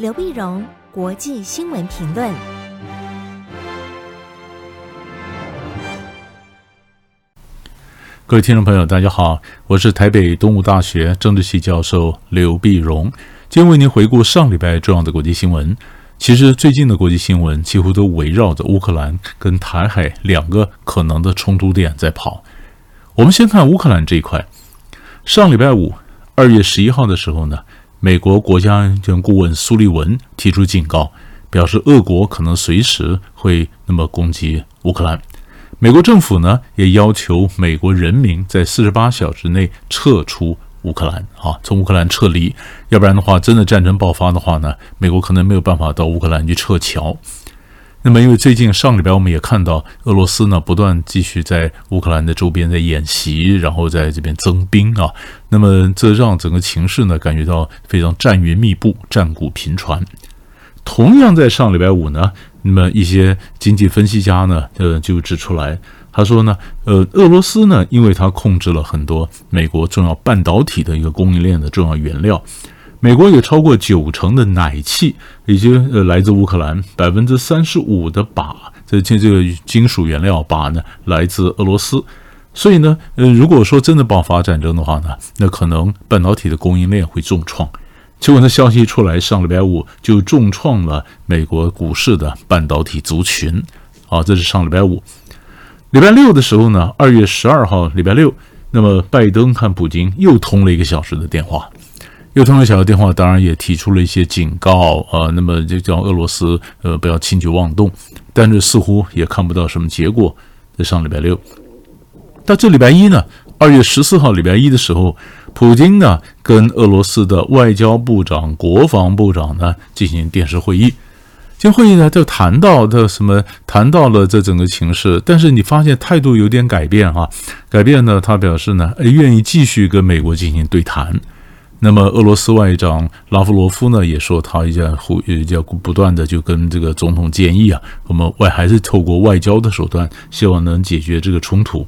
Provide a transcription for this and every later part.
刘碧荣，国际新闻评论。各位听众朋友，大家好，我是台北东吴大学政治系教授刘碧荣，今天为您回顾上礼拜重要的国际新闻。其实最近的国际新闻几乎都围绕着乌克兰跟台海两个可能的冲突点在跑。我们先看乌克兰这一块，上礼拜五，二月十一号的时候呢。美国国家安全顾问苏利文提出警告，表示俄国可能随时会那么攻击乌克兰。美国政府呢也要求美国人民在四十八小时内撤出乌克兰，啊，从乌克兰撤离，要不然的话，真的战争爆发的话呢，美国可能没有办法到乌克兰去撤侨。那么，因为最近上礼拜我们也看到俄罗斯呢不断继续在乌克兰的周边在演习，然后在这边增兵啊，那么这让整个情势呢感觉到非常战云密布、战鼓频传。同样在上礼拜五呢，那么一些经济分析家呢呃就指出来，他说呢，呃，俄罗斯呢因为它控制了很多美国重要半导体的一个供应链的重要原料。美国有超过九成的奶气，已经呃来自乌克兰，百分之三十五的靶，这这这个金属原料靶呢来自俄罗斯，所以呢，呃，如果说真的爆发战争的话呢，那可能半导体的供应链会重创。结果呢，消息一出来，上礼拜五就重创了美国股市的半导体族群。好，这是上礼拜五。礼拜六的时候呢，二月十二号，礼拜六，那么拜登和普京又通了一个小时的电话。又通了小的电话，当然也提出了一些警告啊、呃，那么就叫俄罗斯呃不要轻举妄动，但是似乎也看不到什么结果。在上礼拜六，到这礼拜一呢，二月十四号礼拜一的时候，普京呢跟俄罗斯的外交部长、国防部长呢进行电视会议。这会议呢就谈到的什么？谈到了这整个情势，但是你发现态度有点改变啊，改变呢，他表示呢，愿意继续跟美国进行对谈。那么，俄罗斯外长拉夫罗夫呢也说，他也在呼，也在不断的就跟这个总统建议啊，我们外还是透过外交的手段，希望能解决这个冲突。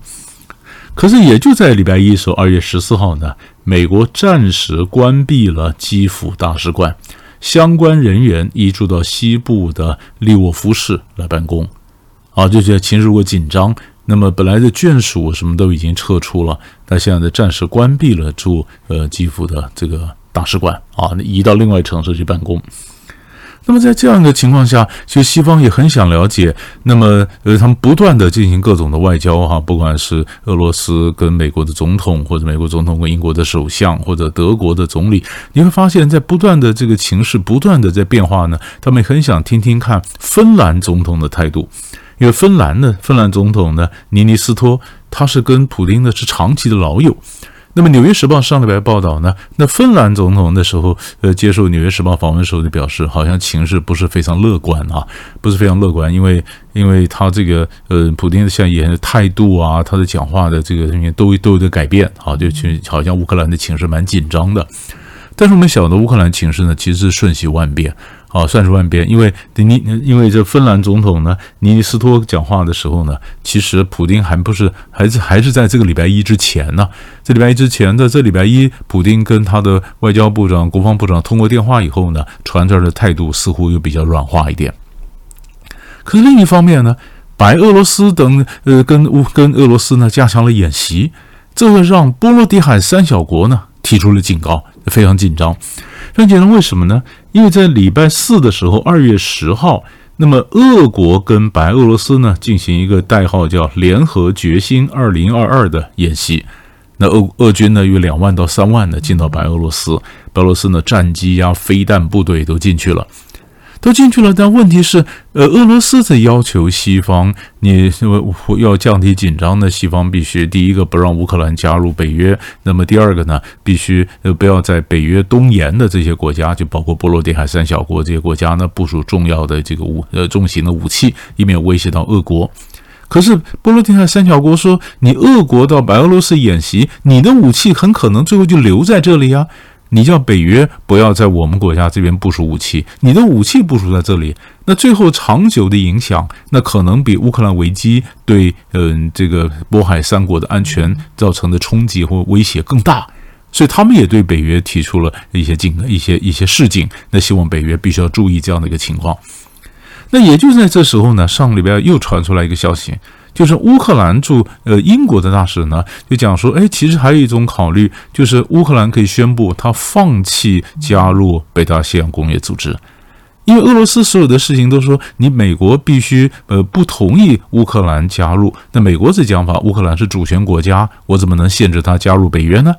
可是，也就在礼拜一的时候，二月十四号呢，美国暂时关闭了基辅大使馆，相关人员移驻到西部的利沃夫市来办公。啊，就觉得情势如果紧张。那么本来的眷属什么都已经撤出了，他现在暂时关闭了驻呃基辅的这个大使馆啊，移到另外城市去办公。那么在这样的情况下，其实西方也很想了解，那么呃他们不断的进行各种的外交哈，不管是俄罗斯跟美国的总统，或者美国总统跟英国的首相，或者德国的总理，你会发现在不断的这个情势不断的在变化呢，他们也很想听听看芬兰总统的态度。因为芬兰呢芬兰总统呢，尼尼斯托，他是跟普丁呢是长期的老友。那么《纽约时报》上礼拜报道呢，那芬兰总统的时候，呃，接受《纽约时报》访问的时候就表示，好像情势不是非常乐观啊，不是非常乐观，因为因为他这个呃，普丁的现在的态度啊，他的讲话的这个东西都都有点改变啊，就去好像乌克兰的情势蛮紧张的。但是我们晓得乌克兰情势呢，其实瞬息万变。啊，算是万变，因为尼，因为这芬兰总统呢，尼尼斯托讲话的时候呢，其实普丁还不是，还是还是在这个礼拜一之前呢。这礼拜一之前，在这礼拜一，普丁跟他的外交部长、国防部长通过电话以后呢，传出来的态度似乎又比较软化一点。可是另一方面呢，白俄罗斯等呃跟乌跟俄罗斯呢加强了演习，这会让波罗的海三小国呢提出了警告，非常紧张。非常紧张，为什么呢？因为在礼拜四的时候，二月十号，那么俄国跟白俄罗斯呢进行一个代号叫“联合决心二零二二”的演习，那俄俄军呢有两万到三万呢进到白俄罗斯，白俄罗斯呢战机呀、飞弹部队都进去了。都进去了，但问题是，呃，俄罗斯在要求西方，你要降低紧张的，西方必须第一个不让乌克兰加入北约，那么第二个呢，必须呃不要在北约东沿的这些国家，就包括波罗的海三小国这些国家呢，部署重要的这个武呃重型的武器，以免威胁到俄国。可是波罗的海三小国说，你俄国到白俄罗斯演习，你的武器很可能最后就留在这里呀。你叫北约不要在我们国家这边部署武器，你的武器部署在这里，那最后长久的影响，那可能比乌克兰危机对嗯这个波海三国的安全造成的冲击或威胁更大。所以他们也对北约提出了一些警、一些一些示警，那希望北约必须要注意这样的一个情况。那也就在这时候呢，上个礼拜又传出来一个消息，就是乌克兰驻呃英国的大使呢就讲说，哎，其实还有一种考虑，就是乌克兰可以宣布他放弃加入北大西洋工业组织。因为俄罗斯所有的事情都说你美国必须呃不同意乌克兰加入，那美国这讲法，乌克兰是主权国家，我怎么能限制他加入北约呢？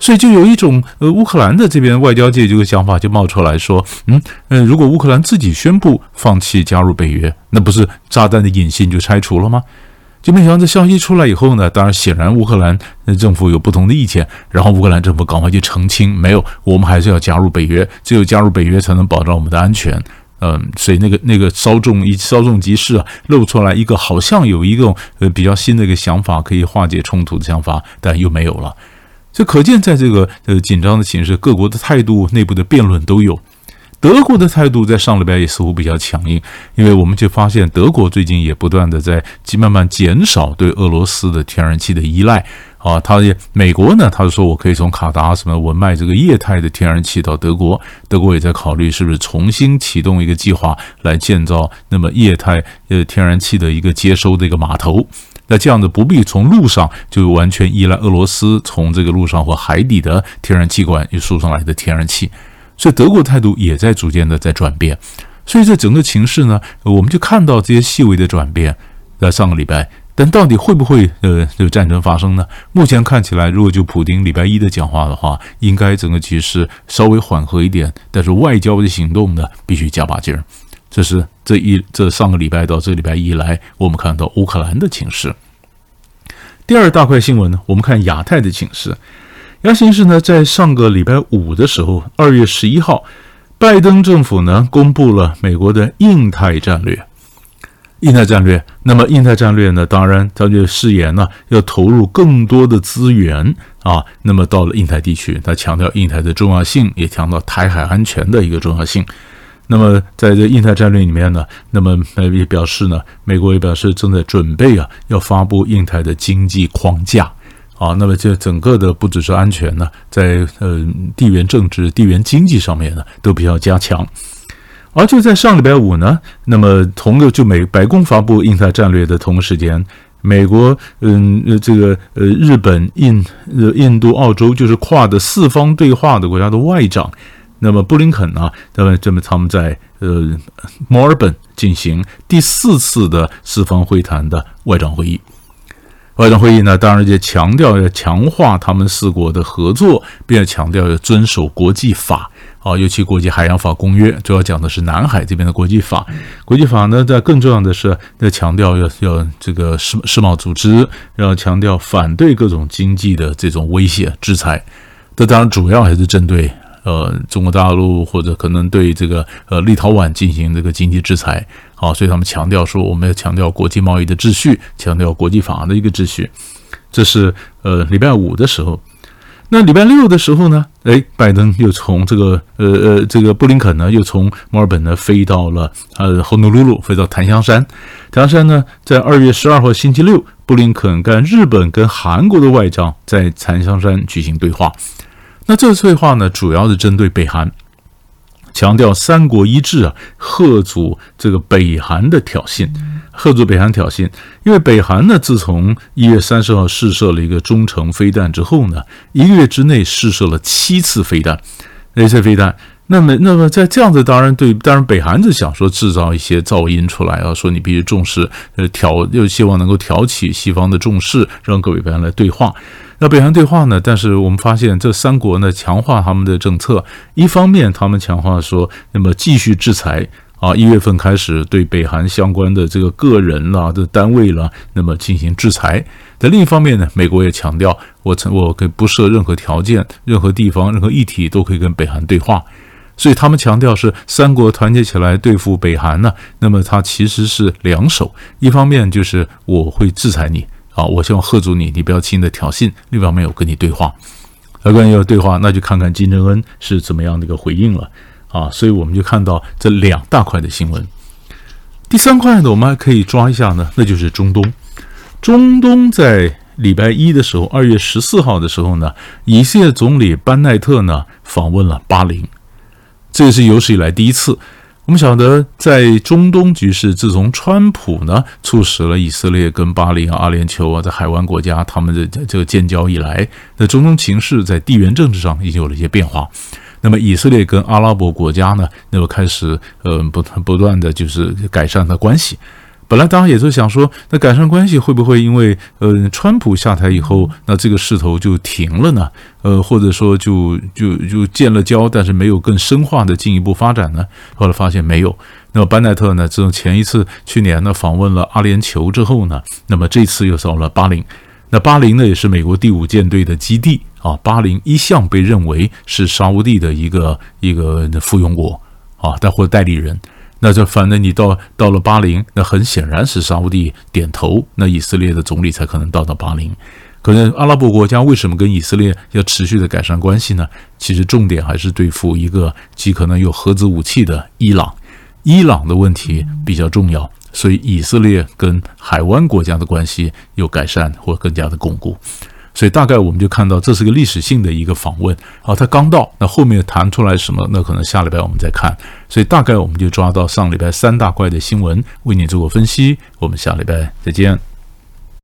所以就有一种呃乌克兰的这边外交界这个想法就冒出来说，嗯嗯，如果乌克兰自己宣布放弃加入北约，那不是炸弹的引信就拆除了吗？就没想到这消息出来以后呢，当然显然乌克兰政府有不同的意见，然后乌克兰政府赶快去澄清，没有，我们还是要加入北约，只有加入北约才能保障我们的安全。嗯，所以那个那个稍纵一稍纵即逝啊，露出来一个好像有一个呃比较新的一个想法可以化解冲突的想法，但又没有了。这可见在这个呃紧张的形势，各国的态度、内部的辩论都有。德国的态度在上礼拜也似乎比较强硬，因为我们就发现德国最近也不断的在慢慢减少对俄罗斯的天然气的依赖啊。他也美国呢，他就说我可以从卡达什么我卖这个液态的天然气到德国，德国也在考虑是不是重新启动一个计划来建造那么液态呃天然气的一个接收的一个码头。那这样子不必从路上就完全依赖俄罗斯从这个路上或海底的天然气管又输上来的天然气。所以德国态度也在逐渐的在转变，所以这整个情势呢，我们就看到这些细微的转变。在上个礼拜，但到底会不会呃这个战争发生呢？目前看起来，如果就普丁礼拜一的讲话的话，应该整个局势稍微缓和一点，但是外交的行动呢，必须加把劲儿。这是这一这上个礼拜到这礼拜一来，我们看到乌克兰的情势。第二大块新闻呢，我们看亚太的情势。亚形势呢，在上个礼拜五的时候，二月十一号，拜登政府呢公布了美国的印太战略。印太战略，那么印太战略呢，当然他就誓言呢要投入更多的资源啊。那么到了印太地区，他强调印太的重要性，也强调台海安全的一个重要性。那么在这印太战略里面呢，那么也表示呢，美国也表示正在准备啊，要发布印太的经济框架。啊，那么这整个的不只是安全呢，在呃地缘政治、地缘经济上面呢，都比较加强。而就在上礼拜五呢，那么同个就美白宫发布印太战略的同时间，美国嗯呃这个呃日本、印呃印度、澳洲就是跨的四方对话的国家的外长，那么布林肯呢，那么这么他们在呃墨尔本进行第四次的四方会谈的外长会议。外长会议呢，当然也强调要强化他们四国的合作，并且强调要遵守国际法啊，尤其国际海洋法公约，主要讲的是南海这边的国际法。国际法呢，在更重要的是要强调要要这个世世贸组织，要强调反对各种经济的这种威胁制裁。这当然主要还是针对。呃，中国大陆或者可能对这个呃立陶宛进行这个经济制裁，好，所以他们强调说，我们要强调国际贸易的秩序，强调国际法的一个秩序。这是呃礼拜五的时候，那礼拜六的时候呢，哎，拜登又从这个呃呃这个布林肯呢，又从墨尔本呢飞到了呃霍努鲁鲁，飞到檀香山。檀香山呢，在二月十二号星期六，布林肯跟日本跟韩国的外长在檀香山举行对话。那这次对话呢，主要是针对北韩，强调三国一致啊，贺阻这个北韩的挑衅，贺阻北韩挑衅。因为北韩呢，自从一月三十号试射了一个中程飞弹之后呢，一个月之内试射了七次飞弹，那些飞弹。那么，那么在这样子，当然对，当然北韩是想说制造一些噪音出来啊，说你必须重视，呃，挑又希望能够挑起西方的重视，让各位北韩来对话。那北韩对话呢？但是我们发现这三国呢，强化他们的政策，一方面他们强化说，那么继续制裁啊，一月份开始对北韩相关的这个个人啦、的单位啦，那么进行制裁。在另一方面呢，美国也强调，我曾我可以不设任何条件，任何地方、任何议题都可以跟北韩对话。所以他们强调是三国团结起来对付北韩呢，那么它其实是两手，一方面就是我会制裁你啊，我希望吓阻你，你不要轻易的挑衅；另一方面我跟你对话，而关于要对话，那就看看金正恩是怎么样的一个回应了啊。所以我们就看到这两大块的新闻。第三块呢，我们还可以抓一下呢，那就是中东。中东在礼拜一的时候，二月十四号的时候呢，以色列总理班奈特呢访问了巴林，这也是有史以来第一次。我们晓得，在中东局势，自从川普呢促使了以色列跟巴林、阿联酋啊，在海湾国家他们的这个建交以来，那中东情势在地缘政治上已经有了一些变化。那么以色列跟阿拉伯国家呢，那么开始呃不不断的就是改善的关系。本来大家也是想说，那改善关系会不会因为呃川普下台以后，那这个势头就停了呢？呃，或者说就就就建了交，但是没有更深化的进一步发展呢？后来发现没有。那么班奈特呢，自从前一次去年呢访问了阿联酋之后呢，那么这次又到了巴林。那巴林呢也是美国第五舰队的基地啊。巴林一向被认为是沙乌地的一个一个附庸国啊，但或者代理人。那就反正你到到了巴林，那很显然是沙乌地点头，那以色列的总理才可能到到巴林。可能阿拉伯国家为什么跟以色列要持续的改善关系呢？其实重点还是对付一个极可能有核子武器的伊朗，伊朗的问题比较重要，所以以色列跟海湾国家的关系有改善或更加的巩固。所以大概我们就看到这是个历史性的一个访问，啊，他刚到，那后面谈出来什么，那可能下礼拜我们再看。所以大概我们就抓到上礼拜三大块的新闻，为你做个分析。我们下礼拜再见。